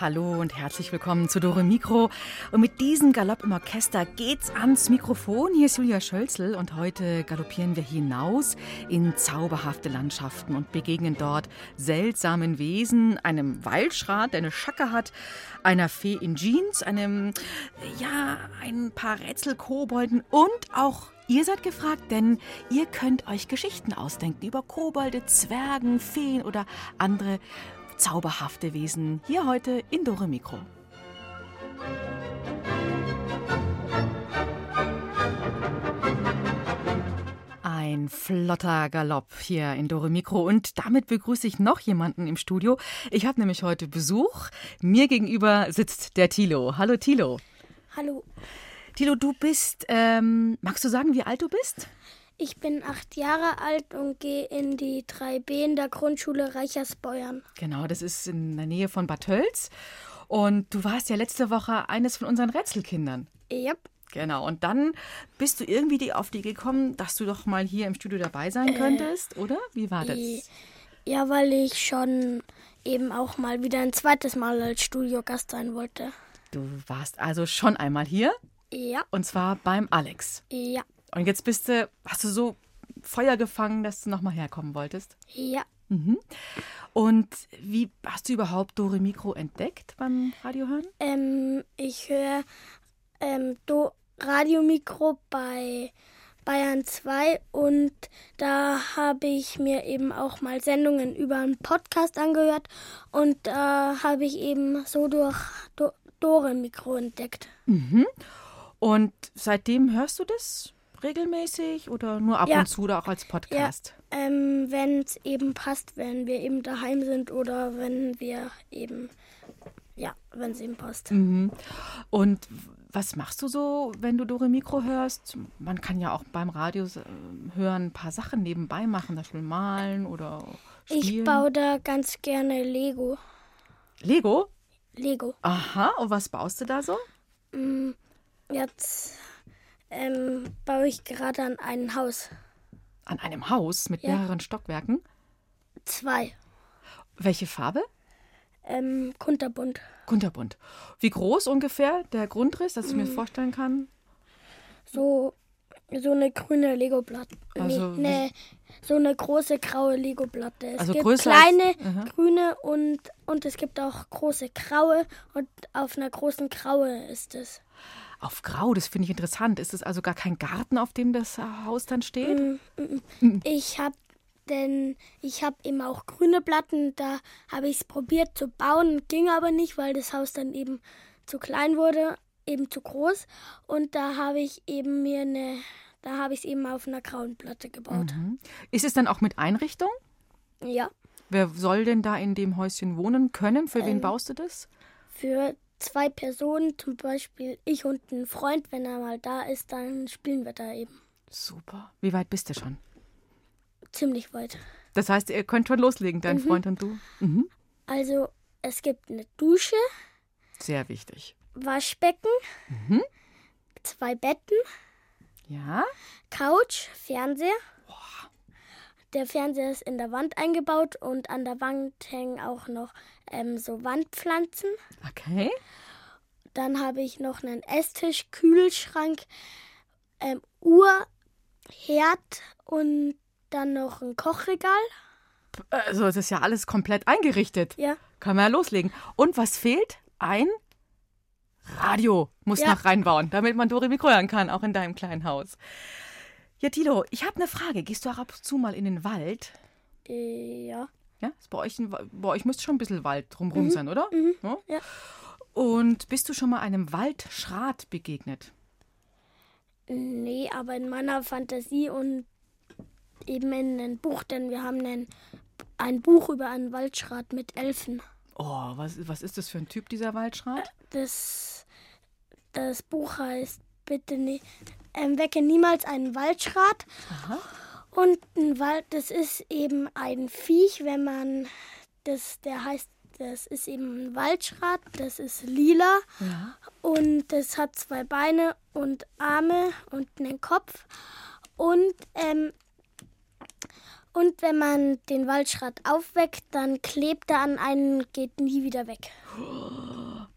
Hallo und herzlich willkommen zu Dore Mikro. Und mit diesem Galopp im Orchester geht's ans Mikrofon. Hier ist Julia Schölzel und heute galoppieren wir hinaus in zauberhafte Landschaften und begegnen dort seltsamen Wesen, einem Waldschrat, der eine Schacke hat, einer Fee in Jeans, einem, ja, ein paar Rätselkobolden und auch Ihr seid gefragt, denn ihr könnt euch Geschichten ausdenken über Kobolde, Zwergen, Feen oder andere zauberhafte Wesen hier heute in Dore Mikro. Ein flotter Galopp hier in Dore Mikro und damit begrüße ich noch jemanden im Studio. Ich habe nämlich heute Besuch. Mir gegenüber sitzt der Tilo. Hallo Tilo. Hallo, Tilo, du bist, ähm, magst du sagen, wie alt du bist? Ich bin acht Jahre alt und gehe in die 3b in der Grundschule Reichersbeuern. Genau, das ist in der Nähe von Bad Tölz. Und du warst ja letzte Woche eines von unseren Rätselkindern. Ja, Genau, und dann bist du irgendwie die- auf die gekommen, dass du doch mal hier im Studio dabei sein könntest, oder? Wie war das? äh, ja, weil ich schon eben auch mal wieder ein zweites Mal als Studiogast sein wollte. Du warst also schon einmal hier, Ja, und zwar beim Alex. ja, Und jetzt bist du, hast du so Feuer gefangen, dass du nochmal herkommen wolltest. ja. Und wie hast du überhaupt Dore Mikro entdeckt beim Radiohören? Ähm, ich höre ähm, Do Radiomikro bei Bayern 2 und da habe ich mir eben auch mal Sendungen über einen Podcast angehört und da habe ich eben so durch Do Dore Mikro entdeckt. Und seitdem hörst du das regelmäßig oder nur ab Ja. und zu oder auch als Podcast? Ähm, wenn es eben passt, wenn wir eben daheim sind oder wenn wir eben, ja, wenn es eben passt. Und was machst du so, wenn du Dore Mikro hörst? Man kann ja auch beim Radio äh, hören ein paar Sachen nebenbei machen, zum Beispiel malen oder spielen. Ich baue da ganz gerne Lego. Lego? Lego. Aha, und was baust du da so? Jetzt ähm, baue ich gerade an ein Haus. An einem Haus mit Ja. mehreren Stockwerken. Zwei. Welche Farbe? Ähm, kunterbunt. Kunterbunt. Wie groß ungefähr der Grundriss, dass ich Mm. mir vorstellen kann? So, so eine grüne Lego-Platte. Also nee, so eine große graue Lego-Platte. Es Also gibt größer als- kleine Aha. grüne und, und es gibt auch große graue und auf einer großen graue ist es. Auf Grau, das finde ich interessant. Ist es also gar kein Garten, auf dem das Haus dann steht? Mm. Ich habe denn ich habe eben auch grüne Platten, da habe ich es probiert zu bauen, ging aber nicht, weil das Haus dann eben zu klein wurde, eben zu groß und da habe ich eben mir eine da habe ich es eben auf einer grauen Platte gebaut. Ist es dann auch mit Einrichtung? Ja, Wer soll denn da in dem Häuschen wohnen können? Für Ähm. wen baust du das? für zwei Personen, zum Beispiel ich und ein Freund, wenn er mal da ist, dann spielen wir da eben Super. Wie weit bist du schon? ziemlich weit. Das heißt, ihr könnt schon loslegen, Mhm. dein Freund und du? Mhm. Also es gibt eine Dusche, Sehr wichtig. Waschbecken, zwei Betten, Ja? Couch, Fernseher. Der Fernseher ist in der Wand eingebaut und an der Wand hängen auch noch ähm, so Wandpflanzen. Okay. Dann habe ich noch einen Esstisch, Kühlschrank, ähm, Uhr, Herd und dann noch ein Kochregal. Also, es ist ja alles komplett eingerichtet. Ja, Kann man ja loslegen. Und was fehlt? Ein Radio muss Ja. noch reinbauen, damit man Dore Mikro hören kann, auch in deinem kleinen Haus. Ja, Tilo, ich habe eine Frage. Gehst du auch ab und zu mal in den Wald? äh, ja. Ja, ist bei euch, ein, bei euch müsste schon ein bisschen Wald drumherum sein, oder? Ja? ja. Und bist du schon mal einem Waldschrat begegnet? Nee, aber in meiner Fantasie und eben in einem Buch, denn wir haben ein, ein Buch über einen Waldschrat mit Elfen. Oh, was, was ist das für ein Typ, dieser Waldschrat? Das, das Buch heißt Bitte nie, ähm, wecke niemals einen Waldschrat. Und ein Wald, das ist eben ein Viech, wenn man das, der heißt, das ist eben ein Waldschrat, das ist lila Ja. und das hat zwei Beine und Arme und einen Kopf. Und, ähm, und wenn man den Waldschrat aufweckt, dann klebt er an einen und geht nie wieder weg.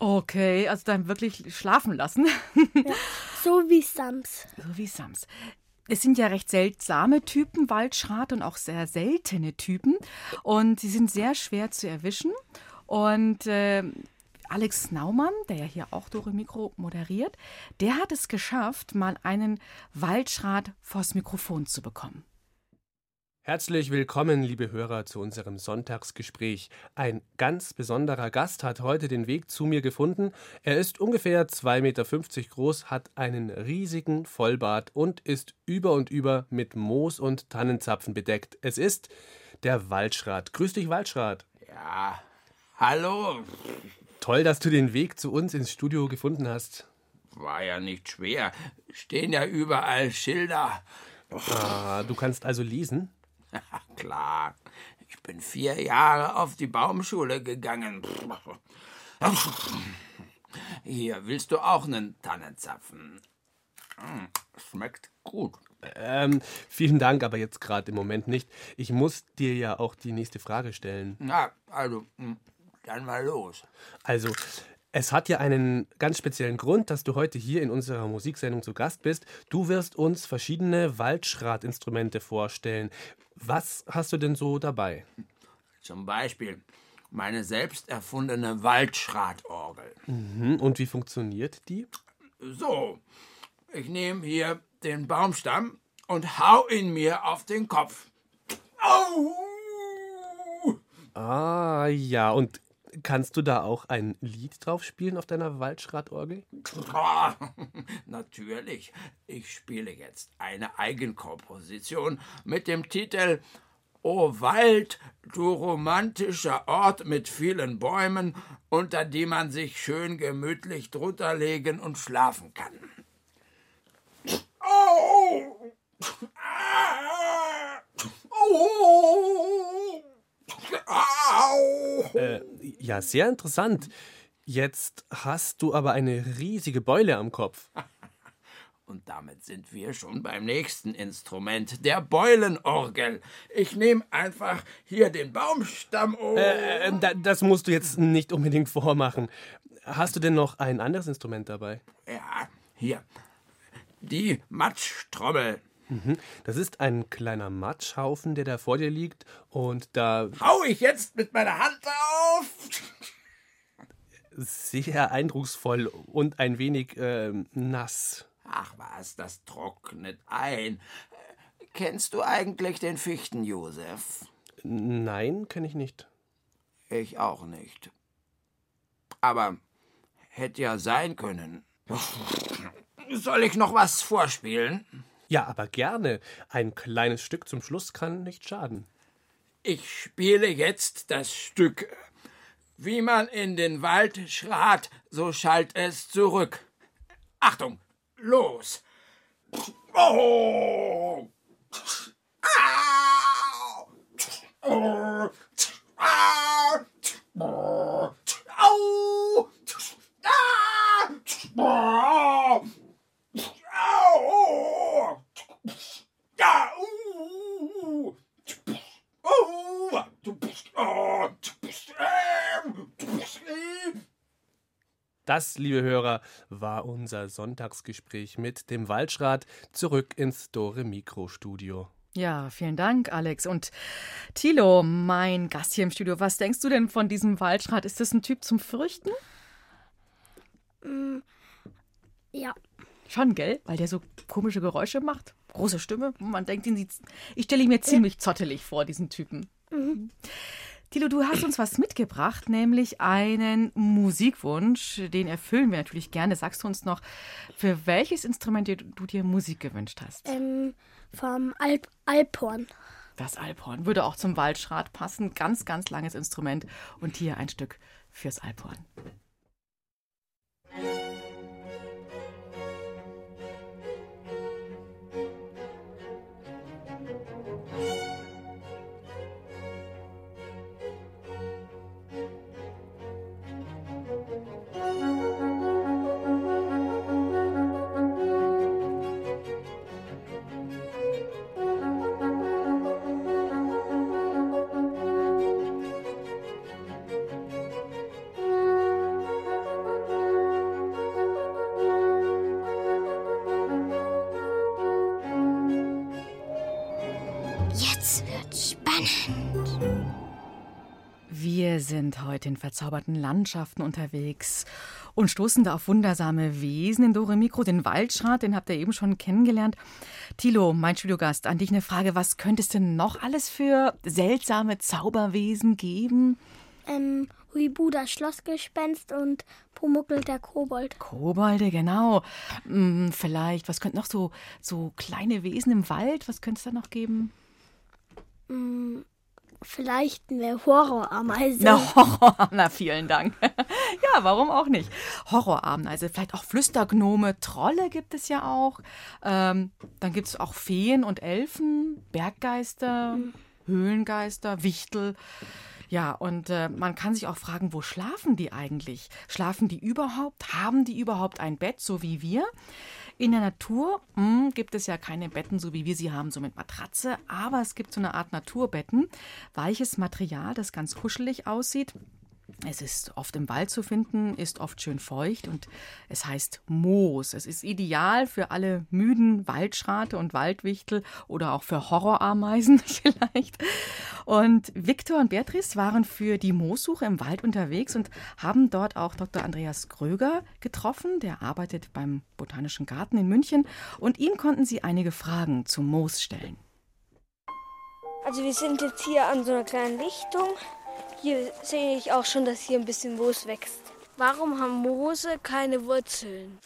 Okay, also dann wirklich schlafen lassen. So wie Sams. so wie Sams. Es sind ja recht seltsame Typen, Waldschrat, und auch sehr seltene Typen. Und sie sind sehr schwer zu erwischen. Und äh, Alex Naumann, der ja hier auch Dore Mikro moderiert, der hat es geschafft, mal einen Waldschrat vors Mikrofon zu bekommen. Herzlich willkommen, liebe Hörer, zu unserem Sonntagsgespräch. Ein ganz besonderer Gast hat heute den Weg zu mir gefunden. Er ist ungefähr 2,50 Meter groß, hat einen riesigen Vollbart und ist über und über mit Moos und Tannenzapfen bedeckt. Es ist der Waldschrat. Grüß dich, Waldschrat. Ja, hallo. Toll, dass du den Weg zu uns ins Studio gefunden hast. War ja nicht schwer. Stehen ja überall Schilder. Ah, du kannst also lesen? Klar, ich bin vier Jahre auf die Baumschule gegangen. Hier, willst du auch einen Tannenzapfen? Hm, Schmeckt gut. Ähm, vielen Dank, aber jetzt gerade im Moment nicht. Ich muss dir ja auch die nächste Frage stellen. Na, also, hm, dann mal los. Also, es hat ja einen ganz speziellen Grund, dass du heute hier in unserer Musiksendung zu Gast bist. Du wirst uns verschiedene Waldschratinstrumente vorstellen. Was hast du denn so dabei? Zum Beispiel meine selbst erfundene Waldschratorgel. Hm, Und wie funktioniert die? So, ich nehme hier den Baumstamm und hau ihn mir auf den Kopf. Au! Ah, ja. Und kannst du da auch ein Lied drauf spielen auf deiner Waldschratorgel? Natürlich, ich spiele jetzt eine Eigenkomposition mit dem Titel O Wald, du romantischer Ort mit vielen Bäumen, unter die man sich schön gemütlich drunter legen und schlafen kann. Au! Ah! Au! Au! Äh, ja, sehr interessant. Jetzt hast du aber eine riesige Beule am Kopf. Und damit sind wir schon beim nächsten Instrument, der Beulenorgel. Ich nehme einfach hier den Baumstamm um. Äh, da, das musst du jetzt nicht unbedingt vormachen. Hast du denn noch ein anderes Instrument dabei? ja, hier. Die Matschtrommel. Das ist ein kleiner Matschhaufen, der da vor dir liegt. Und da Hau ich jetzt mit meiner Hand auf? sehr eindrucksvoll und ein wenig ähm, nass. Ach was, das trocknet ein. Äh, Kennst du eigentlich den Fichten, Josef? Nein, kenne ich nicht. Ich auch nicht. Aber hätte ja sein können. Soll ich noch was vorspielen? Ja, aber gerne. Ein kleines Stück zum Schluss kann nicht schaden. Ich spiele jetzt das Stück. Wie man in den Wald schrat, so schallt es zurück. Achtung, los! Oh! Ja! Uh! Oh! Du bist. Oh! Du bist. ähm, Du bist. äh. Das, liebe Hörer, war unser Sonntagsgespräch mit dem Waldschrat zurück ins Dore Mikro Studio. Ja, vielen Dank, Alex. Und Thilo, mein Gast hier im Studio, was denkst du denn von diesem Waldschrat? Ist das ein Typ zum Fürchten? Ja, Schon, gell? Weil der so komische Geräusche macht. Große Stimme. Man denkt, ihn sieht. Ich stelle ihn mir ziemlich zottelig vor, diesen Typen. Thilo, du hast uns was mitgebracht, nämlich einen Musikwunsch. Den erfüllen wir natürlich gerne. Sagst du uns noch, für welches Instrument du du dir Musik gewünscht hast? ähm, vom Alp Alphorn. Das Alphorn würde auch zum Waldschrat passen. Ganz, ganz langes Instrument. Und hier ein Stück fürs Alphorn. Verzauberten Landschaften unterwegs und stoßen da auf wundersame Wesen in Dore Mikro, den Waldschrat, den habt ihr eben schon kennengelernt. Tilo, mein Studiogast, an dich eine Frage, was könnte es denn noch alles für seltsame Zauberwesen geben? Ähm, Huibu, das Schlossgespenst und Pumuckel, der Kobold. Kobolde, genau. Hm, vielleicht, was könnten noch so, so kleine Wesen im Wald, was könnte es da noch geben? Hm, vielleicht eine Horrorameise. Na, Horror, na, vielen Dank. ja, warum auch nicht? Horrorameise, vielleicht auch Flüstergnome, Trolle gibt es ja auch. Ähm, dann gibt es auch Feen und Elfen, Berggeister, Höhlengeister, Wichtel. Ja, und äh, man kann sich auch fragen, wo schlafen die eigentlich? Schlafen die überhaupt? Haben die überhaupt ein Bett, so wie wir? In der Natur hm, gibt es ja keine Betten, so wie wir sie haben, so mit Matratze, aber es gibt so eine Art Naturbetten, weiches Material, das ganz kuschelig aussieht. Es ist oft im Wald zu finden, ist oft schön feucht und es heißt Moos. Es ist ideal für alle müden Waldschrate und Waldwichtel oder auch für Horrorameisen vielleicht. Und Viktor und Beatrice waren für die Moossuche im Wald unterwegs und haben dort auch Dr. Andreas Gröger getroffen. Der arbeitet beim Botanischen Garten in München und ihm konnten sie einige Fragen zum Moos stellen. Also wir sind jetzt hier an so einer kleinen Lichtung. Hier sehe ich auch schon, dass hier ein bisschen Moos wächst. Warum haben Moose keine Wurzeln?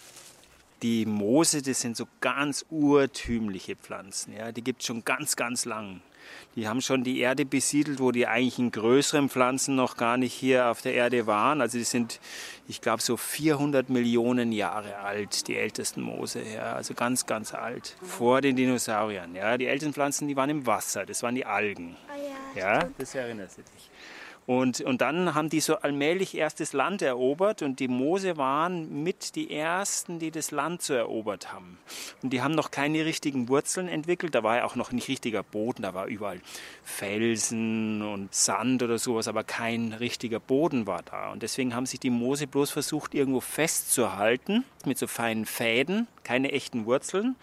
Die Moose, das sind so ganz urtümliche Pflanzen. Ja? Die gibt es schon ganz, ganz lang. Die haben schon die Erde besiedelt, wo die eigentlichen größeren Pflanzen noch gar nicht hier auf der Erde waren. Also die sind, ich glaube, so 400 Millionen Jahre alt, die ältesten Moose. Ja? Also ganz, ganz alt. Vor den Dinosauriern. Ja? Die ältesten Pflanzen, die waren im Wasser. Das waren die Algen. Ja, das erinnerst du dich. Und, und dann haben die so allmählich erst das Land erobert und die Moose waren mit die ersten, die das Land so erobert haben. Und die haben noch keine richtigen Wurzeln entwickelt, da war ja auch noch nicht richtiger Boden, da war überall Felsen und Sand oder sowas, aber kein richtiger Boden war da. Und deswegen haben sich die Moose bloß versucht, irgendwo festzuhalten mit so feinen Fäden, keine echten Wurzeln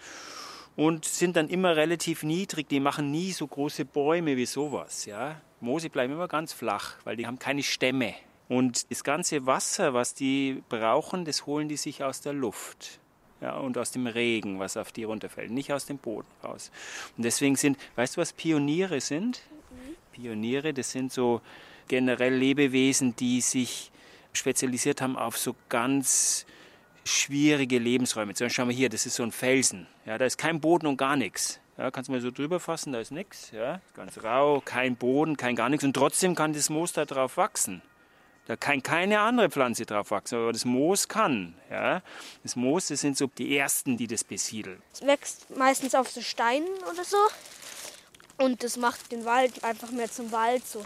und sind dann immer relativ niedrig. Die machen nie so große Bäume wie sowas. Ja? Moose bleiben immer ganz flach, weil die haben keine Stämme. Und das ganze Wasser, was die brauchen, das holen die sich aus der Luft. Ja, und aus dem Regen, was auf die runterfällt, nicht aus dem Boden raus. Und deswegen sind, weißt du, was Pioniere sind? Pioniere, das sind so generell Lebewesen, die sich spezialisiert haben auf so ganz schwierige Lebensräume. Zum Beispiel schauen wir hier, das ist so ein Felsen. Ja, da ist kein Boden und gar nichts. Ja, kannst du mal so drüber fassen, da ist nichts. Ja, ganz rau, kein Boden, kein gar nichts. Und trotzdem kann das Moos da drauf wachsen. Da kann keine andere Pflanze drauf wachsen, aber das Moos kann. Ja. Das Moos, das sind so die ersten, die das besiedeln. Es wächst meistens auf so Steinen oder so. Und das macht den Wald einfach mehr zum Wald so.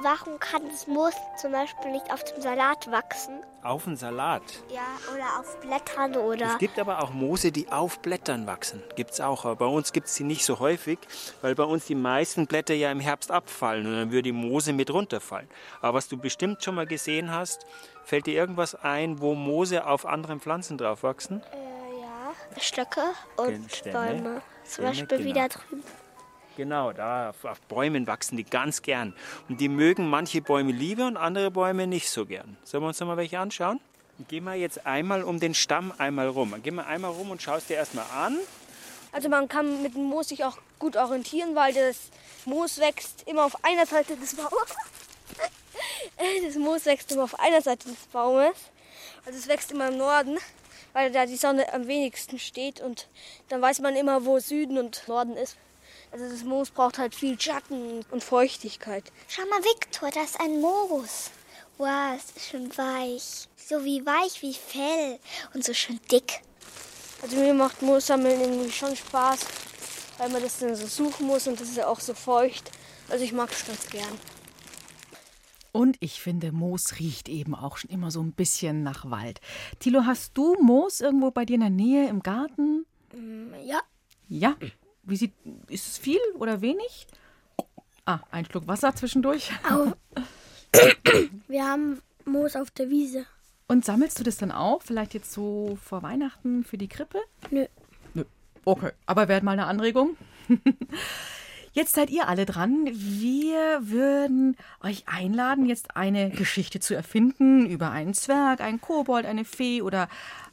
Warum kann das Moos zum Beispiel nicht auf dem Salat wachsen? Auf den Salat. Ja, oder auf Blättern oder. Es gibt aber auch Moose, die auf Blättern wachsen. Gibt es auch. Aber bei uns gibt es sie nicht so häufig, weil bei uns die meisten Blätter ja im Herbst abfallen und dann würde die Moose mit runterfallen. Aber was du bestimmt schon mal gesehen hast, fällt dir irgendwas ein, wo Moose auf anderen Pflanzen drauf wachsen? Äh, ja, Stöcke und Stämme. Bäume. Zum Stämme, Beispiel genau. wieder drüben. Genau, da auf, Bäumen wachsen die ganz gern. Und die mögen manche Bäume lieber und andere Bäume nicht so gern. Sollen wir uns noch mal welche anschauen? Geh mal jetzt einmal um den Stamm einmal rum. Geh mal einmal rum und schaust dir erstmal an. Also man kann mit dem Moos sich auch gut orientieren, weil das Moos wächst immer auf einer Seite des Baumes. Das Moos wächst immer auf einer Seite des Baumes. Also es wächst immer im Norden, weil da die Sonne am wenigsten steht und dann weiß man immer, wo Süden und Norden ist. Also das Moos braucht halt viel Schatten und Feuchtigkeit. Schau mal, Viktor, da ist ein Moos. Wow, es ist schon weich. So wie weich wie Fell und so schön dick. Also mir macht Moossammeln irgendwie schon Spaß, weil man das dann so suchen muss und das ist ja auch so feucht. Also ich mag es ganz gern. Und ich finde, Moos riecht eben auch schon immer so ein bisschen nach Wald. Tilo, hast du Moos irgendwo bei dir in der Nähe im Garten? Ja, Ja. Wie sieht, ist es viel oder wenig? Ah, ein Schluck Wasser zwischendurch. au. wir haben Moos auf der Wiese. Und sammelst du das dann auch? Vielleicht jetzt so vor Weihnachten für die Krippe? Nö. Nö. Okay, aber wäre mal eine Anregung. Jetzt seid ihr alle dran. Wir würden euch einladen, jetzt eine Geschichte zu erfinden über einen Zwerg, einen Kobold, eine Fee oder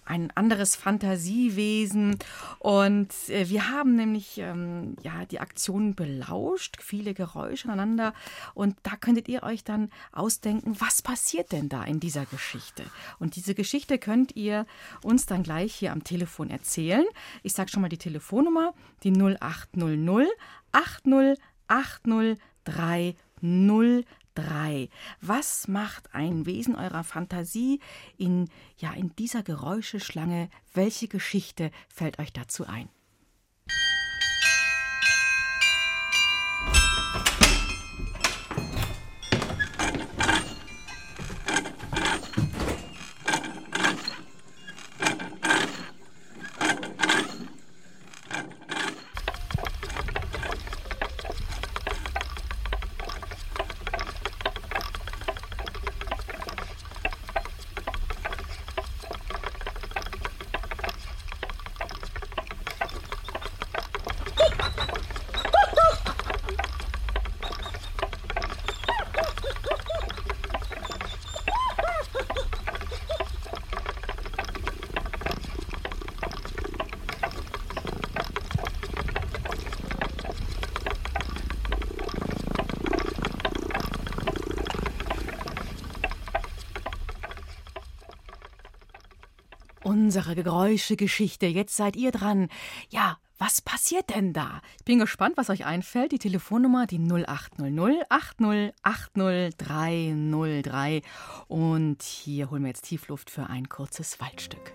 ein anderes Fantasiewesen. Und äh, wir haben nämlich ähm, ja die Aktion belauscht, viele Geräusche aneinander. Und da könntet ihr euch dann ausdenken, was passiert denn da in dieser Geschichte? Und diese Geschichte könnt ihr uns dann gleich hier am Telefon erzählen. Ich sage schon mal die Telefonnummer, die 0800 80 80 303. 3. Was macht ein Wesen eurer Fantasie in, ja, in dieser Geräuscheschlange? Welche Geschichte fällt euch dazu ein? Unsere Geräuschegeschichte. Jetzt seid ihr dran. Ja, was passiert denn da? Ich bin gespannt, was euch einfällt. Die Telefonnummer, die 0800 80 80 303. Und hier holen wir jetzt Tiefluft für ein kurzes Waldstück.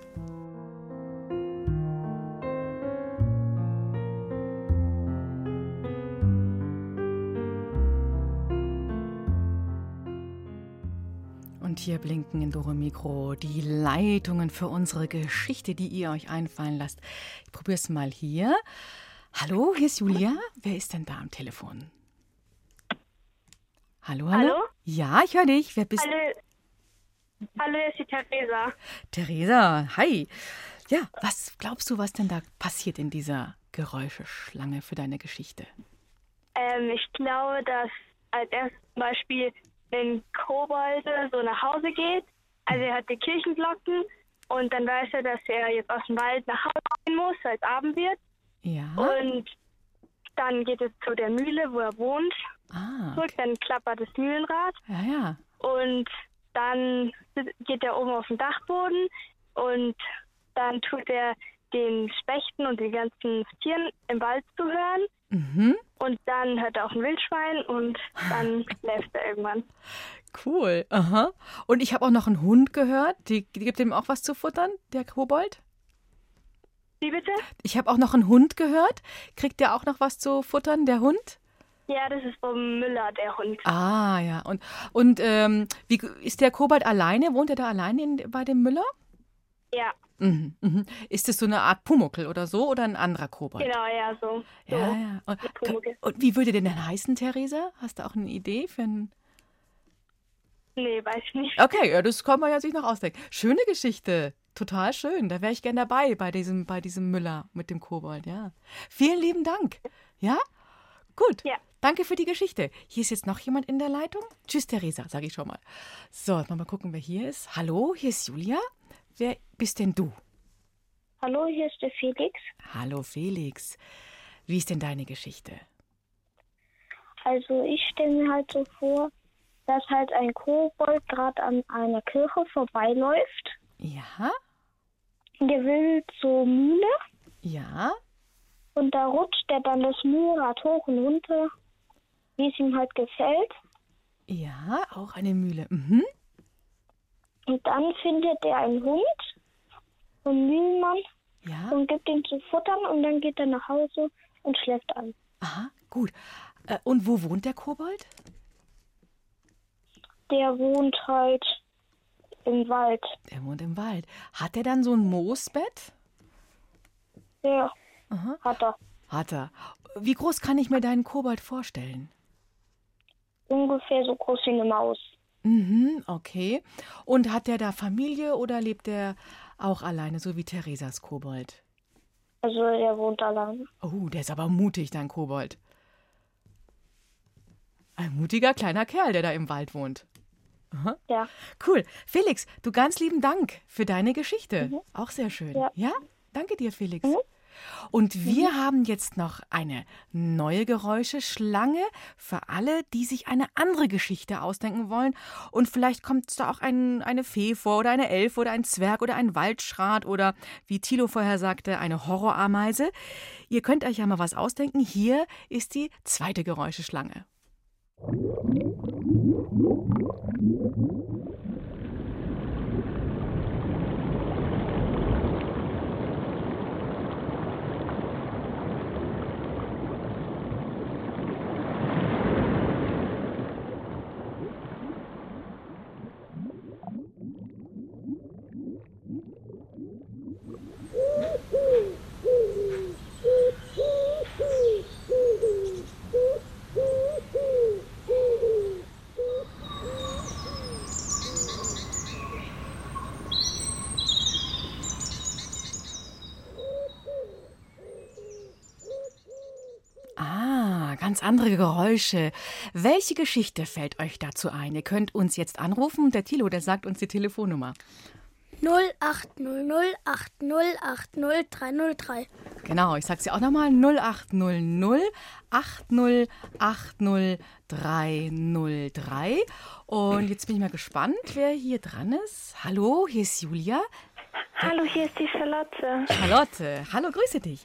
Hier blinken in Dore Mikro die Leitungen für unsere Geschichte, die ihr euch einfallen lasst. Ich probiere es mal hier. Hallo, hier ist Julia. Wer ist denn da am Telefon? Hallo, hallo? Hallo? Ja, ich höre dich. Wer bist du? Hallo, hallo, hier ist die Theresa. Theresa, hi. Ja, was glaubst du, was denn da passiert in dieser Geräuscheschlange für deine Geschichte? Ähm, ich glaube, dass als erstes Beispiel wenn Kobold so nach Hause geht. Also er hat die Kirchenglocken und dann weiß er, dass er jetzt aus dem Wald nach Hause gehen muss, als es Abend wird. Ja. Und dann geht es zu der Mühle, wo er wohnt. Ah, Zurück, dann klappert das Mühlenrad ja, ja. und dann geht er oben auf den Dachboden und dann tut er den Spechten und den ganzen Tieren im Wald zu hören. Mhm. Und dann hört er auch ein Wildschwein und dann schläft er irgendwann. Cool. Aha. Und ich habe auch noch einen Hund gehört. Die, die gibt ihm auch was zu futtern, der Kobold. Wie bitte? Ich habe auch noch einen Hund gehört. Kriegt der auch noch was zu futtern, der Hund? Ja, das ist vom Müller, der Hund. Ah, ja. Und, und ähm, wie ist der Kobold alleine? Wohnt er da alleine in, bei dem Müller? Ja, Mhm, mhm. Ist es so eine Art Pumuckel oder so oder ein anderer Kobold? genau, ja, so. so. Ja, ja. Und, und wie würde der denn heißen, Theresa? Hast du auch eine Idee für einen. Nee, weiß ich nicht. Okay, ja, das kann man ja sich noch ausdenken. Schöne Geschichte. Total schön. Da wäre ich gern dabei bei diesem, bei diesem Müller mit dem Kobold, ja. Vielen lieben Dank. Ja? Gut. Ja. Danke für die Geschichte. Hier ist jetzt noch jemand in der Leitung. Tschüss, Theresa, sage ich schon mal. So, jetzt mal gucken, wer hier ist. Hallo, hier ist Julia. Wer bist denn du? Hallo, hier ist der Felix. Hallo, Felix. Wie ist denn deine Geschichte? Also ich stelle mir halt so vor, dass halt ein Kobold gerade an einer Kirche vorbeiläuft. Ja? Der will zur Mühle Ja? und da rutscht er dann das Mühlrad hoch und runter, wie es ihm halt gefällt. Ja, auch eine Mühle. Mhm. Und dann findet er einen Hund, einen Mühlenmann, Ja? und gibt ihm zu futtern und dann geht er nach Hause und schläft ein. Aha, gut. Äh, und wo wohnt der Kobold? Der wohnt halt im Wald. Der wohnt im Wald. Hat er dann so ein Moosbett? Ja, Aha. hat er. Hat er. Wie groß kann ich mir deinen Kobold vorstellen? Ungefähr so groß wie eine Maus. Mhm, okay. Und hat der da Familie oder lebt der auch alleine, so wie Theresas Kobold? Also er wohnt allein. Oh, der ist aber mutig, dein Kobold. Ein mutiger kleiner Kerl, der da im Wald wohnt. Aha. Ja. Cool. Felix, du ganz lieben Dank für deine Geschichte. Mhm. Auch sehr schön. Ja. Danke dir, Felix. Und wir haben jetzt noch eine neue Geräuscheschlange für alle, die sich eine andere Geschichte ausdenken wollen. Und vielleicht kommt da auch ein, eine Fee vor oder eine Elfe oder ein Zwerg oder ein Waldschrat oder, wie Thilo vorher sagte, eine Horrorameise. Ihr könnt euch ja mal was ausdenken. Hier ist die zweite Geräuscheschlange. Ah, ganz andere Geräusche. Welche Geschichte fällt euch dazu ein? Ihr könnt uns jetzt anrufen. Der Thilo, der sagt uns die Telefonnummer. 080080800303. Genau, ich sag's ja auch nochmal. 0800 8080303. Und jetzt bin ich mal gespannt, wer hier dran ist. Hallo, hier ist Julia. Hallo, hier ist die Charlotte. Charlotte, hallo, grüße dich.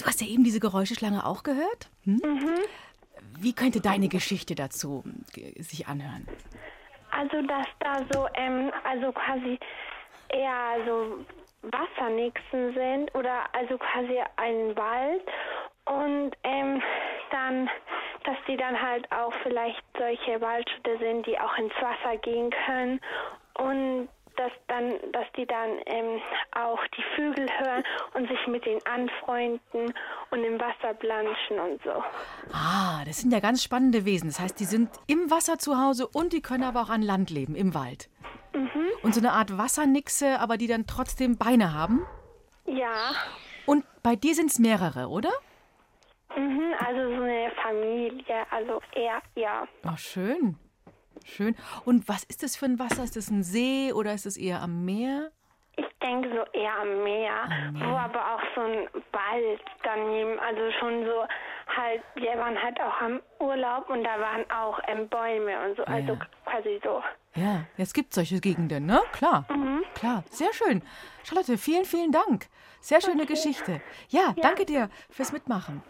Du hast ja eben diese Geräuscheschlange auch gehört. Hm? Wie könnte deine Geschichte dazu äh, sich anhören? Also, dass da so, ähm, also quasi eher so Wassernixen sind oder also quasi ein Wald und ähm, dann, dass die dann halt auch vielleicht solche Waldschritte sind, die auch ins Wasser gehen können und dass dann, dass die dann ähm, auch die Vögel hören und sich mit denen anfreunden und im Wasser planschen und so. Ah, das sind ja ganz spannende Wesen. Das heißt, die sind im Wasser zu Hause und die können aber auch an Land leben, im Wald. Und so eine Art Wassernixe, aber die dann trotzdem Beine haben. Ja, Und bei dir sind es mehrere, oder? mhm, also so eine Familie, also eher, ja. Ach, schön. Schön. Und was ist das für ein Wasser? Ist das ein See oder ist es eher am Meer? Ich denke so eher am Meer, wo aber auch so ein Wald daneben, also schon so halt, wir waren halt auch am Urlaub und da waren auch ähm, Bäume und so, also Ja. quasi so. Ja, es gibt solche Gegenden, ne? Klar. Klar. Sehr schön. Charlotte, vielen, vielen Dank. Sehr schöne Geschichte. Ja, danke dir fürs Mitmachen.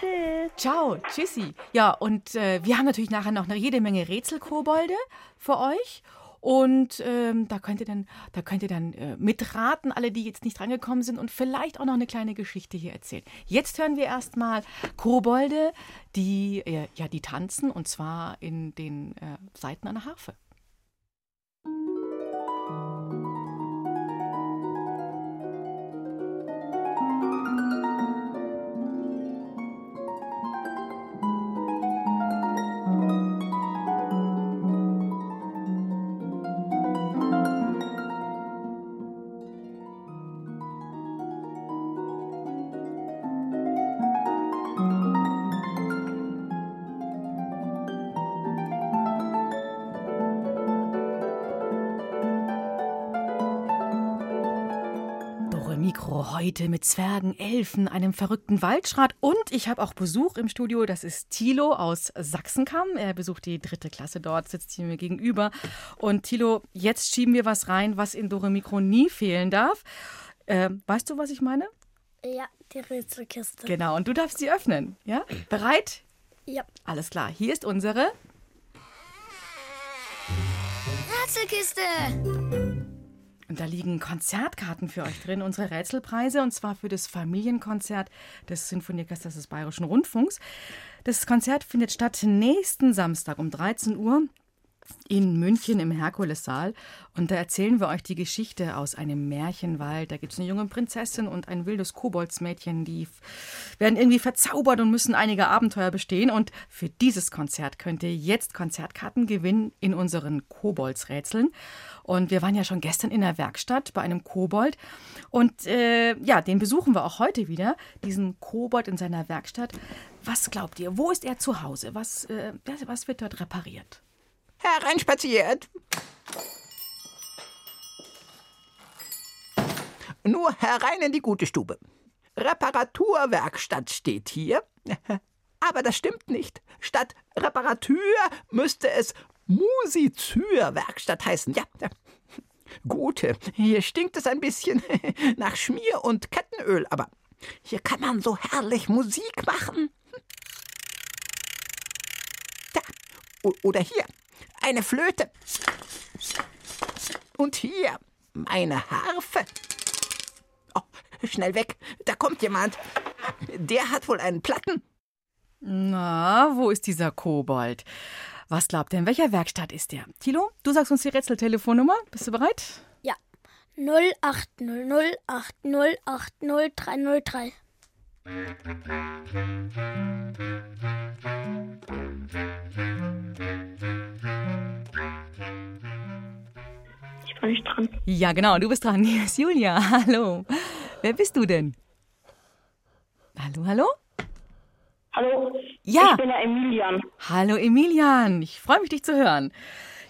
Tschüss. Ciao, tschüssi. Ja, und äh, wir haben natürlich nachher noch eine jede Menge Rätselkobolde für euch. Und ähm, da könnt ihr dann, da könnt ihr dann äh, mitraten, alle, die jetzt nicht rangekommen sind, und vielleicht auch noch eine kleine Geschichte hier erzählen. Jetzt hören wir erstmal Kobolde, die, äh, ja, die tanzen, und zwar in den äh, Seiten einer Harfe. Heute mit Zwergen, Elfen, einem verrückten Waldschrat und ich habe auch Besuch im Studio. Das ist Thilo aus Sachsenkamm. Er besucht die dritte Klasse dort, sitzt hier mir gegenüber. Und Thilo, jetzt schieben wir was rein, was in Dore Mikro nie fehlen darf. Ähm, weißt du, was ich meine? Ja, die Rätselkiste. Genau, und du darfst sie öffnen. Ja? Bereit? Ja. Alles klar. Hier ist unsere. Rätselkiste. Da liegen Konzertkarten für euch drin, unsere Rätselpreise, und zwar für das Familienkonzert des Sinfonieorchesters des Bayerischen Rundfunks. Das Konzert findet statt nächsten Samstag um 13 Uhr in München im Herkulessaal. Und da erzählen wir euch die Geschichte aus einem Märchenwald. Da gibt es eine junge Prinzessin und ein wildes Koboldsmädchen, die werden irgendwie verzaubert und müssen einige Abenteuer bestehen. Und für dieses Konzert könnt ihr jetzt Konzertkarten gewinnen in unseren Koboldsrätseln. Und wir waren ja schon gestern in der Werkstatt bei einem Kobold. Und äh, ja, den besuchen wir auch heute wieder, diesen Kobold in seiner Werkstatt. Was glaubt ihr? Wo ist er zu Hause? Was, äh, was- wird dort repariert? Hereinspaziert. Nur herein in die gute Stube. Reparaturwerkstatt steht hier. Aber das stimmt nicht. Statt Reparatur müsste es Musizürwerkstatt heißen. Ja, ja. Gute, hier stinkt es ein bisschen nach Schmier- und Kettenöl, aber hier kann man so herrlich Musik machen. Da. O- Oder hier. Eine Flöte. Und hier. Meine Harfe. Oh, schnell weg. Da kommt jemand. Der hat wohl einen Platten. Na, wo ist dieser Kobold? Was glaubt ihr, in welcher Werkstatt ist der? Tilo, du sagst uns die Rätseltelefonnummer. Bist du bereit? Ja. 080080800303. Ich war nicht dran. Ja, genau, du bist dran. Hier ist Julia. Hallo. Wer bist du denn? Hallo, hallo? Hallo? Ja. Ich bin der Emilian. Hallo Emilian, ich freue mich, dich zu hören.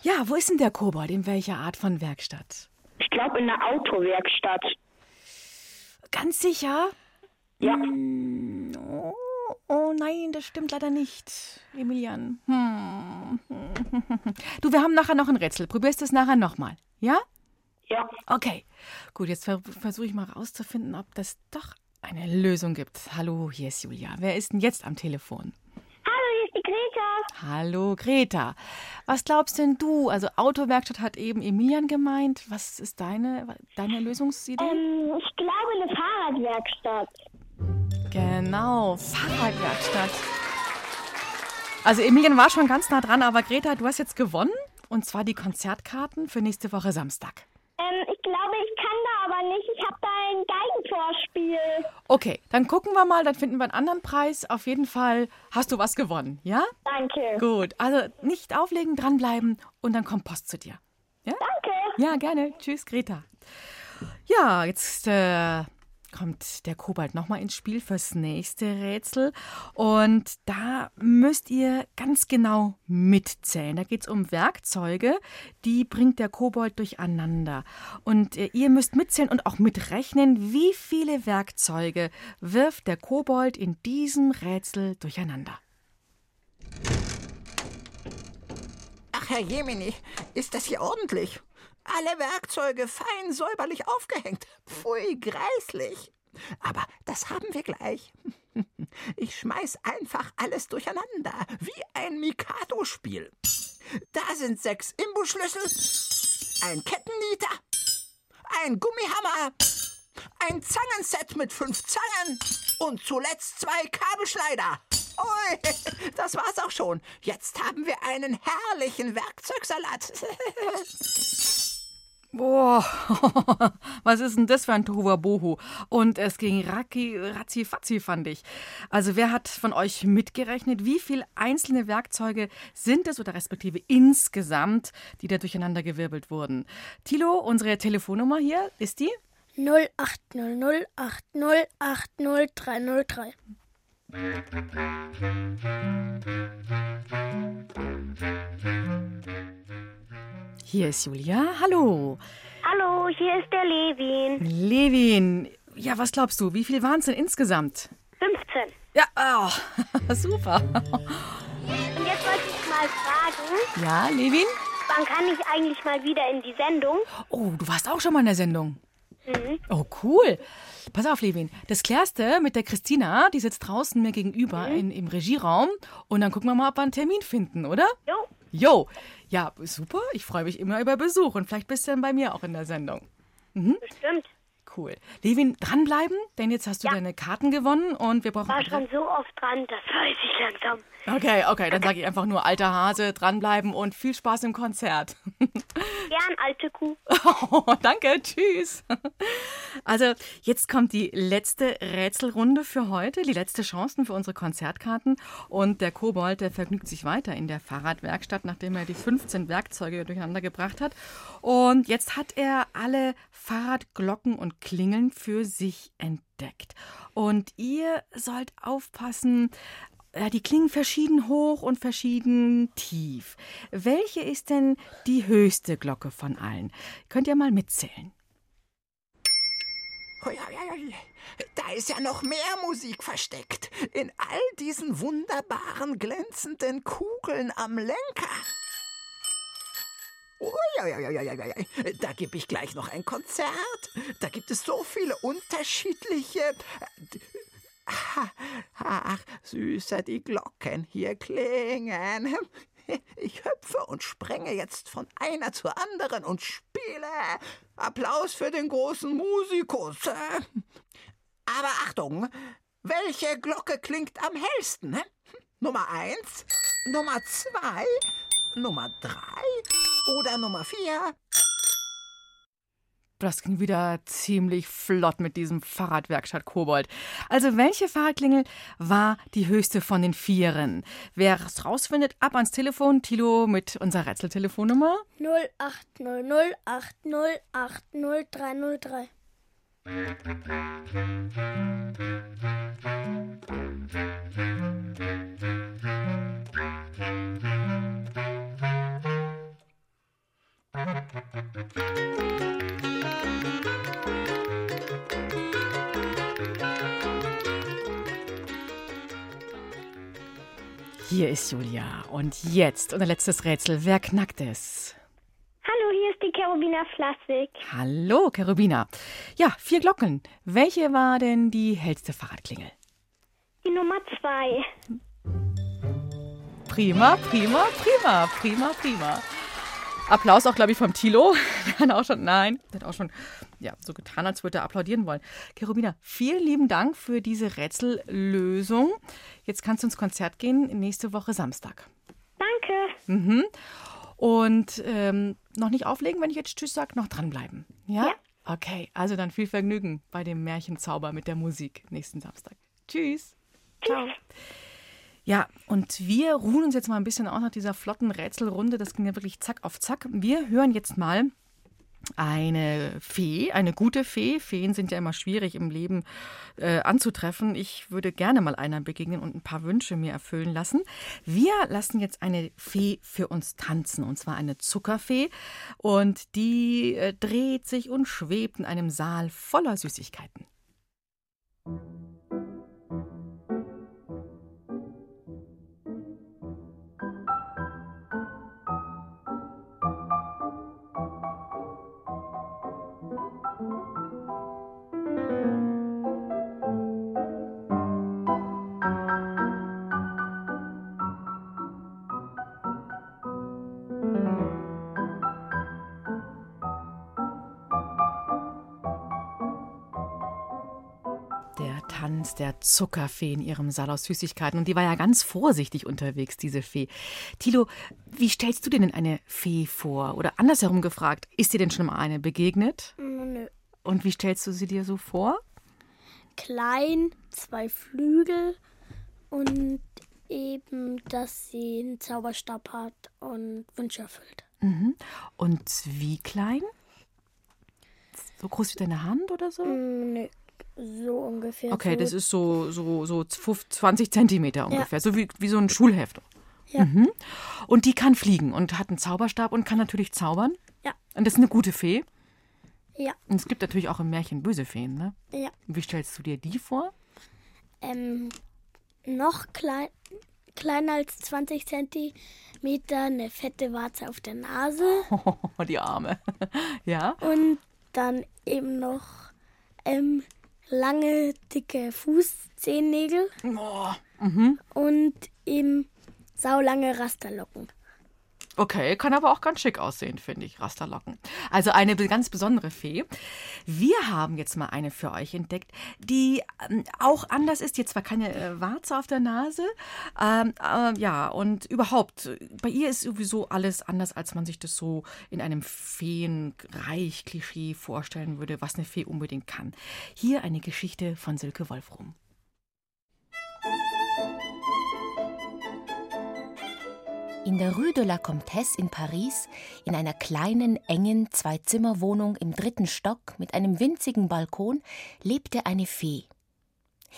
Ja, wo ist denn der Kobold? In welcher Art von Werkstatt? Ich glaube in der Autowerkstatt. Ganz sicher? Ja. Hm, Oh, oh nein, das stimmt leider nicht, Emilian. Hm. Du, wir haben nachher noch ein Rätsel. Probierst du es nachher nochmal, ja? Ja. Okay. Gut, jetzt ver versuche ich mal rauszufinden, ob das doch eine Lösung gibt. Hallo, hier ist Julia. Wer ist denn jetzt am Telefon? Hallo, hier ist die Greta. Hallo, Greta. Was glaubst denn du? Also Autowerkstatt hat eben Emilian gemeint. Was ist deine, deine Lösungsidee? Ähm, ich glaube eine Fahrradwerkstatt. Genau, Fahrradwerkstatt. Also Emilian war schon ganz nah dran, aber Greta, du hast jetzt gewonnen. Und zwar die Konzertkarten für nächste Woche Samstag. Ähm, ich glaube, ich kann da aber nicht. Ich habe da ein Geigenvorspiel. Okay, dann gucken wir mal, dann finden wir einen anderen Preis. Auf jeden Fall hast du was gewonnen, ja? Danke. Gut, also nicht auflegen, dranbleiben und dann kommt Post zu dir. Ja? Danke. Ja, gerne. Tschüss, Greta. Ja, jetzt äh, kommt der Kobold nochmal ins Spiel fürs nächste Rätsel. Und da müsst ihr ganz genau mitzählen. Da geht es um Werkzeuge, die bringt der Kobold durcheinander. Und äh, ihr müsst mitzählen und auch mitrechnen, wie viele Werkzeuge wirft der Kobold in diesem Rätsel durcheinander. Ach, Herr Jemini, ist das hier ordentlich? Alle Werkzeuge fein säuberlich aufgehängt. Pfui, greislich. Aber das haben wir gleich. Ich schmeiß einfach alles durcheinander, wie ein Mikado-Spiel. Da sind sechs Imbusschlüssel, ein Kettennieter, ein Gummihammer, ein Zangenset mit fünf Zangen und zuletzt zwei Kabelschneider. Ui, das war's auch schon. Jetzt haben wir einen herrlichen Werkzeugsalat. Boah, was ist denn das für ein Tohuwabohu? Und es ging racki, ratzi, fatzi, fand ich. Also wer hat von euch mitgerechnet, wie viele einzelne Werkzeuge sind es oder respektive insgesamt, die da durcheinandergewirbelt wurden? Tilo, unsere Telefonnummer hier, ist die? 080080800303. Hier ist Julia. Hallo. Hallo, hier ist der Levin. Levin, ja, was glaubst du, wie viel waren es denn insgesamt? 15. Ja, oh, super. Und jetzt wollte ich mal fragen, Ja, Levin? wann kann ich eigentlich mal wieder in die Sendung? Oh, du warst auch schon mal in der Sendung. Mhm. Oh, cool. Pass auf, Levin. Das klärst du mit der Christina, die sitzt draußen mir gegenüber in, im Regieraum. Und dann gucken wir mal, ob wir einen Termin finden, oder? Jo. Jo. Ja, super. Ich freue mich immer über Besuch. Und vielleicht bist du dann bei mir auch in der Sendung. Mhm. Bestimmt. Cool. Levin, dranbleiben, denn jetzt hast du deine Karten gewonnen und wir brauchen. War andere- schon so oft dran, das weiß ich langsam. Okay, okay, dann sage ich einfach nur alter Hase, dranbleiben und viel Spaß im Konzert. Gern, alte Kuh. Oh, danke, tschüss. Also, jetzt kommt die letzte Rätselrunde für heute, die letzte Chancen für unsere Konzertkarten. Und der Kobold, der vergnügt sich weiter in der Fahrradwerkstatt, nachdem er die 15 Werkzeuge durcheinander gebracht hat. Und jetzt hat er alle Fahrradglocken und Klingeln für sich entdeckt. Und ihr sollt aufpassen, die klingen verschieden hoch und verschieden tief. Welche ist denn die höchste Glocke von allen? Könnt ihr mal mitzählen? Da ist ja noch mehr Musik versteckt. In all diesen wunderbaren, glänzenden Kugeln am Lenker. Uiuiuiui. Da gebe ich gleich noch ein Konzert. Da gibt es so viele unterschiedliche. Ach, süßer die Glocken hier klingen. Ich hüpfe und sprenge jetzt von einer zur anderen und spiele. Applaus für den großen Musikus. Aber Achtung, welche Glocke klingt am hellsten? Nummer eins, Nummer zwei, Nummer drei oder Nummer vier? Das ging wieder ziemlich flott mit diesem Fahrradwerkstatt Kobold. Also welche Fahrradklingel war die höchste von den Vieren? Wer es rausfindet, ab ans Telefon. Tilo mit unserer Rätseltelefonnummer. 080080800303. Hier ist Julia. Und jetzt unser letztes Rätsel. Wer knackt es? Hallo, hier ist die Cherubina Flassig. Hallo, Cherubina. Ja, vier Glocken. Welche war denn die hellste Fahrradklingel? Die Nummer zwei. Prima, prima, prima, prima, prima. Applaus auch, glaube ich, vom Tilo. Der hat auch schon, nein, der hat auch schon ja, so getan, als würde er applaudieren wollen. Cherubina, vielen lieben Dank für diese Rätsellösung. Jetzt kannst du ins Konzert gehen, nächste Woche Samstag. Danke. Mhm. Und ähm, noch nicht auflegen, wenn ich jetzt Tschüss sage, noch dranbleiben. Ja? Ja. Okay, also dann viel Vergnügen bei dem Märchenzauber mit der Musik nächsten Samstag. Tschüss. Ciao. Ja, und wir ruhen uns jetzt mal ein bisschen aus nach dieser flotten Rätselrunde. Das ging ja wirklich zack auf zack. Wir hören jetzt mal eine Fee, eine gute Fee. Feen sind ja immer schwierig im Leben äh, anzutreffen. Ich würde gerne mal einer begegnen und ein paar Wünsche mir erfüllen lassen. Wir lassen jetzt eine Fee für uns tanzen, und zwar eine Zuckerfee. Und die äh, dreht sich und schwebt in einem Saal voller Süßigkeiten. Zuckerfee in ihrem Saal aus Süßigkeiten. Und die war ja ganz vorsichtig unterwegs, diese Fee. Tilo, wie stellst du dir denn eine Fee vor? Oder andersherum gefragt, ist dir denn schon mal eine begegnet? Nö. Und wie stellst du sie dir so vor? Klein, zwei Flügel und eben, dass sie einen Zauberstab hat und Wünsche erfüllt. Mhm. Und wie klein? So groß wie deine Hand oder so? Mm, Nö, so ungefähr. Okay, so. das ist so, so, so 20 Zentimeter ungefähr, so wie, wie so ein Schulheft. Ja. Mhm. Und die kann fliegen und hat einen Zauberstab und kann natürlich zaubern. Ja. Und das ist eine gute Fee. Ja, Und es gibt natürlich auch im Märchen böse Feen, ne? ja. Wie stellst du dir die vor? Ähm, noch klein, kleiner als 20 Zentimeter, eine fette Warze auf der Nase Oh, die Arme. ja. und dann eben noch ähm, lange, dicke Fußzehennägel Oh. Mhm. und eben saulange Rasterlocken. Okay, kann aber auch ganz schick aussehen, finde ich, Rasterlocken. Also eine ganz besondere Fee. Wir haben jetzt mal eine für euch entdeckt, die ähm, auch anders ist. Jetzt zwar keine äh, Warze auf der Nase, ähm, äh, ja, und überhaupt, bei ihr ist sowieso alles anders, als man sich das so in einem Feenreich-Klischee vorstellen würde, was eine Fee unbedingt kann. Hier eine Geschichte von Silke Wolfrum. In der Rue de la Comtesse in Paris, in einer kleinen, engen Zwei-Zimmer-Wohnung im dritten Stock mit einem winzigen Balkon, lebte eine Fee.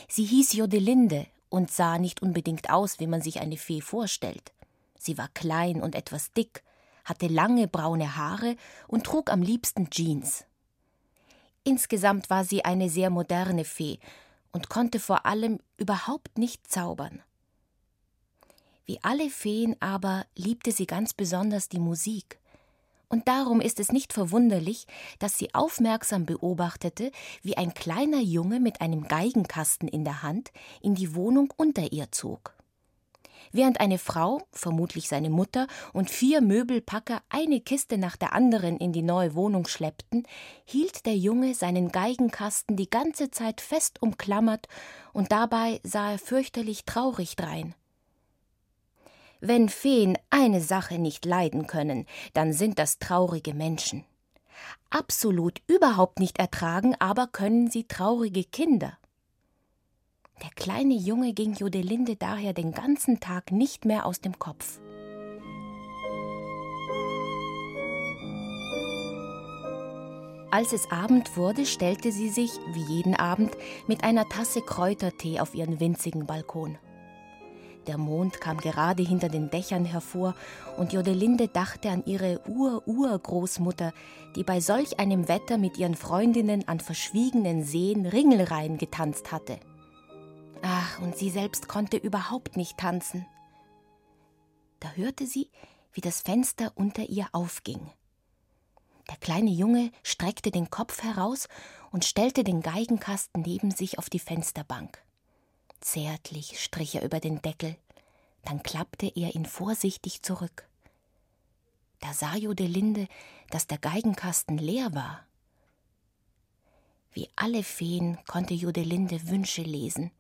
Sie hieß Jodelinde und sah nicht unbedingt aus, wie man sich eine Fee vorstellt. Sie war klein und etwas dick, hatte lange braune Haare und trug am liebsten Jeans. Insgesamt war sie eine sehr moderne Fee und konnte vor allem überhaupt nicht zaubern. Wie alle Feen aber liebte sie ganz besonders die Musik. Und darum ist es nicht verwunderlich, dass sie aufmerksam beobachtete, wie ein kleiner Junge mit einem Geigenkasten in der Hand in die Wohnung unter ihr zog. Während eine Frau, vermutlich seine Mutter, und vier Möbelpacker eine Kiste nach der anderen in die neue Wohnung schleppten, hielt der Junge seinen Geigenkasten die ganze Zeit fest umklammert, und dabei sah er fürchterlich traurig drein. Wenn Feen eine Sache nicht leiden können, dann sind das traurige Menschen. Absolut überhaupt nicht ertragen aber können sie traurige Kinder. Der kleine Junge ging Jodelinde daher den ganzen Tag nicht mehr aus dem Kopf. Als es Abend wurde, stellte sie sich, wie jeden Abend, mit einer Tasse Kräutertee auf ihren winzigen Balkon. Der Mond kam gerade hinter den Dächern hervor, und Jodelinde dachte an ihre Ur-Urgroßmutter, die bei solch einem Wetter mit ihren Freundinnen an verschwiegenen Seen Ringelreihen getanzt hatte. Ach, und sie selbst konnte überhaupt nicht tanzen. Da hörte sie, wie das Fenster unter ihr aufging. Der kleine Junge streckte den Kopf heraus und stellte den Geigenkasten neben sich auf die Fensterbank. Zärtlich strich er über den Deckel, dann klappte er ihn vorsichtig zurück. Da sah Jodelinde, dass der Geigenkasten leer war. Wie alle Feen konnte Jodelinde Wünsche lesen.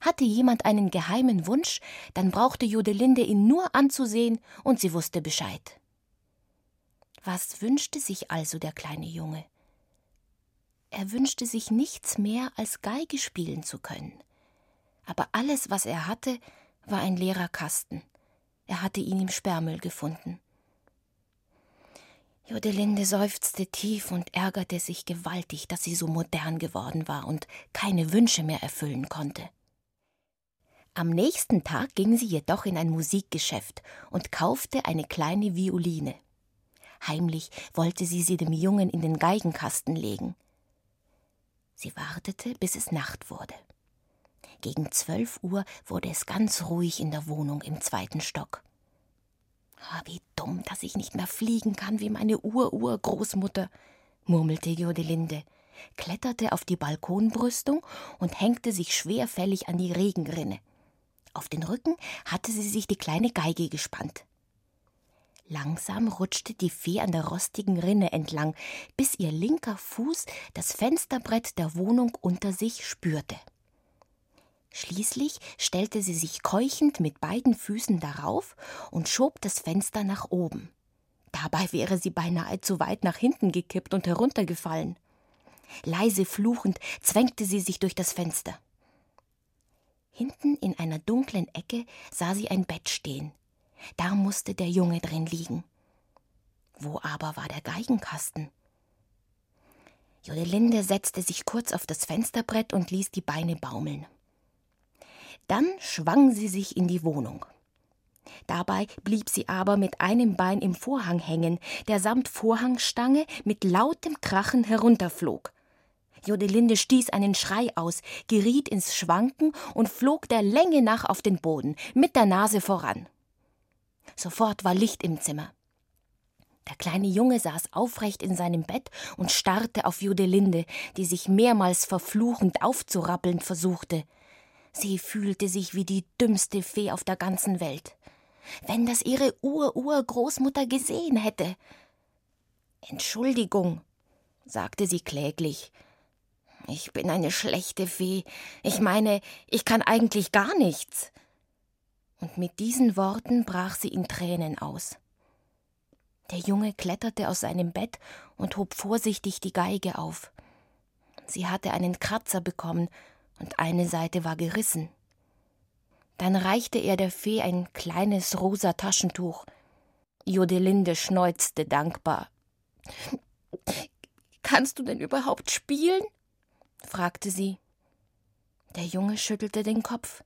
Hatte jemand einen geheimen Wunsch, dann brauchte Jodelinde ihn nur anzusehen und sie wusste Bescheid. Was wünschte sich also der kleine Junge? Er wünschte sich nichts mehr, als Geige spielen zu können aber alles, was er hatte, war ein leerer Kasten. Er hatte ihn im Sperrmüll gefunden. Jodelinde seufzte tief und ärgerte sich gewaltig, dass sie so modern geworden war und keine Wünsche mehr erfüllen konnte. Am nächsten Tag ging sie jedoch in ein Musikgeschäft und kaufte eine kleine Violine. Heimlich wollte sie sie dem Jungen in den Geigenkasten legen. Sie wartete, bis es Nacht wurde. Gegen zwölf Uhr wurde es ganz ruhig in der Wohnung im zweiten Stock. Ah, wie dumm, dass ich nicht mehr fliegen kann wie meine Ur-Urgroßmutter, murmelte Jodelinde, kletterte auf die Balkonbrüstung und hängte sich schwerfällig an die Regenrinne. Auf den Rücken hatte sie sich die kleine Geige gespannt. Langsam rutschte die Fee an der rostigen Rinne entlang, bis ihr linker Fuß das Fensterbrett der Wohnung unter sich spürte. Schließlich stellte sie sich keuchend mit beiden Füßen darauf und schob das Fenster nach oben. Dabei wäre sie beinahe zu weit nach hinten gekippt und heruntergefallen. Leise fluchend zwängte sie sich durch das Fenster. Hinten in einer dunklen Ecke sah sie ein Bett stehen. Da musste der Junge drin liegen. Wo aber war der Geigenkasten? Jodelinde setzte sich kurz auf das Fensterbrett und ließ die Beine baumeln. Dann schwang sie sich in die Wohnung. Dabei blieb sie aber mit einem Bein im Vorhang hängen, der samt Vorhangstange mit lautem Krachen herunterflog. Jodelinde stieß einen Schrei aus, geriet ins Schwanken und flog der Länge nach auf den Boden, mit der Nase voran. Sofort war Licht im Zimmer. Der kleine Junge saß aufrecht in seinem Bett und starrte auf Jodelinde, die sich mehrmals verfluchend aufzurappeln versuchte. Sie fühlte sich wie die dümmste Fee auf der ganzen Welt. Wenn das ihre Ur-Urgroßmutter gesehen hätte. Entschuldigung, sagte sie kläglich. Ich bin eine schlechte Fee. Ich meine, ich kann eigentlich gar nichts. Und mit diesen Worten brach sie in Tränen aus. Der Junge kletterte aus seinem Bett und hob vorsichtig die Geige auf. Sie hatte einen Kratzer bekommen und eine Seite war gerissen. Dann reichte er der Fee ein kleines rosa Taschentuch. Jodelinde schneuzte dankbar. Kannst du denn überhaupt spielen? fragte sie. Der Junge schüttelte den Kopf.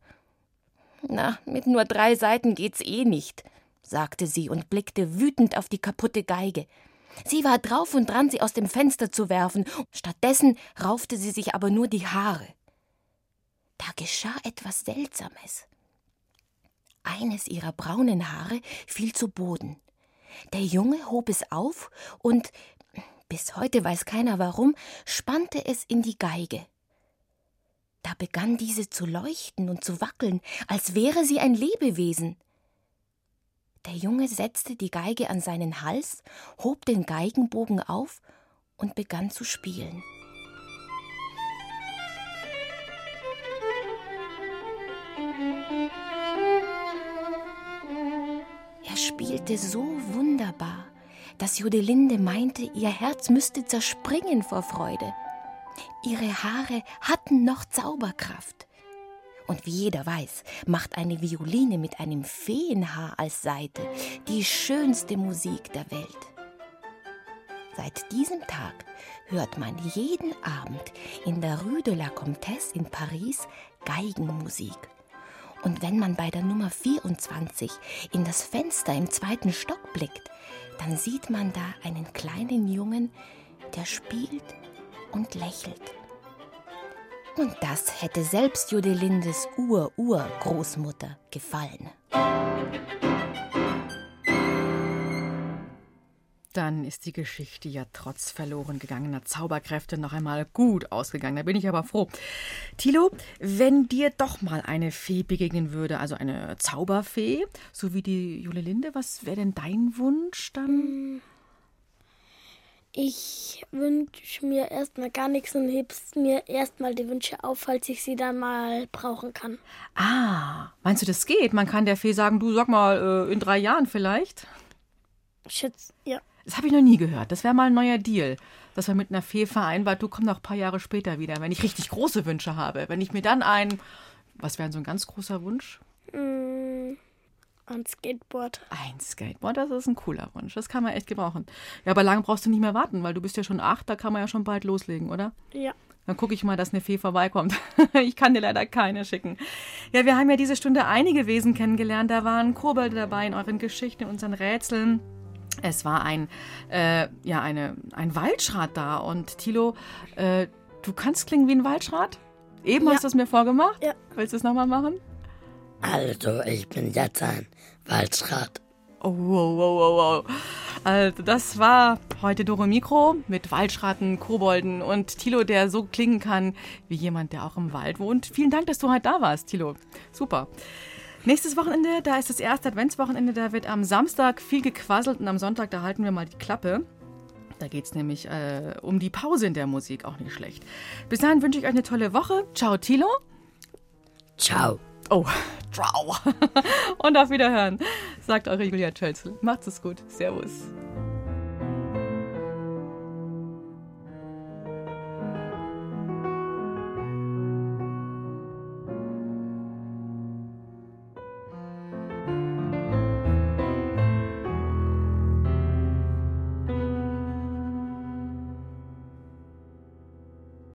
Na, mit nur drei Seiten geht's eh nicht, sagte sie und blickte wütend auf die kaputte Geige. Sie war drauf und dran, sie aus dem Fenster zu werfen, stattdessen raufte sie sich aber nur die Haare. Da geschah etwas Seltsames. Eines ihrer braunen Haare fiel zu Boden. Der Junge hob es auf und, bis heute weiß keiner warum, spannte es in die Geige. Da begann diese zu leuchten und zu wackeln, als wäre sie ein Lebewesen. Der Junge setzte die Geige an seinen Hals, hob den Geigenbogen auf und begann zu spielen. Spielte so wunderbar, dass Jodelinde meinte, ihr Herz müsste zerspringen vor Freude. Ihre Haare hatten noch Zauberkraft. Und wie jeder weiß, macht eine Violine mit einem Feenhaar als Saite die schönste Musik der Welt. Seit diesem Tag hört man jeden Abend in der Rue de la Comtesse in Paris Geigenmusik. Und wenn man bei der Nummer 24 in das Fenster im zweiten Stock blickt, dann sieht man da einen kleinen Jungen, der spielt und lächelt. Und das hätte selbst Jodelindes Ur-Ur-Großmutter gefallen. Dann ist die Geschichte ja trotz verloren gegangener Zauberkräfte noch einmal gut ausgegangen. Da bin ich aber froh. Tilo, wenn dir doch mal eine Fee begegnen würde, also eine Zauberfee, so wie die Jolelinde, was wäre denn dein Wunsch dann? Ich wünsche mir erstmal gar nichts und hebst mir erstmal die Wünsche auf, falls ich sie dann mal brauchen kann. Ah, meinst du, das geht? Man kann der Fee sagen, du sag mal, äh, in drei Jahren vielleicht? Schätz, ja. Das habe ich noch nie gehört. Das wäre mal ein neuer Deal, dass man mit einer Fee vereinbart, du komm noch ein paar Jahre später wieder, wenn ich richtig große Wünsche habe. Wenn ich mir dann ein, was wäre so ein ganz großer Wunsch? Mm, ein Skateboard. Ein Skateboard, das ist ein cooler Wunsch. Das kann man echt gebrauchen. Ja, aber lange brauchst du nicht mehr warten, weil du bist ja schon acht, da kann man ja schon bald loslegen, oder? Ja. Dann gucke ich mal, dass eine Fee vorbeikommt. ich kann dir leider keine schicken. Ja, wir haben ja diese Stunde einige Wesen kennengelernt. Da waren Kobolde dabei in euren Geschichten, in unseren Rätseln. Es war ein, äh, ja, eine, ein Waldschrat da. Und Tilo, äh, du kannst klingen wie ein Waldschrat? Eben Ja. hast du es mir vorgemacht? Ja. Willst du es nochmal machen? Also, ich bin jetzt ein Waldschrat. Oh, wow, wow, wow, wow. Also, das war heute Doro Mikro mit Waldschratten, Kobolden und Tilo, der so klingen kann wie jemand, der auch im Wald wohnt. Vielen Dank, dass du heute da warst, Tilo. Super. Nächstes Wochenende, da ist das erste Adventswochenende, da wird am Samstag viel gequasselt und am Sonntag, da halten wir mal die Klappe. Da geht es nämlich äh, um die Pause in der Musik, auch nicht schlecht. Bis dahin wünsche ich euch eine tolle Woche. Ciao, Tilo. Ciao. Oh, ciao. und auf Wiederhören, sagt eure Julia Tschölzel. Macht's es gut. Servus.